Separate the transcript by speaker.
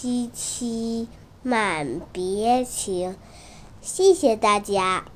Speaker 1: 萋萋满别情。谢谢大家。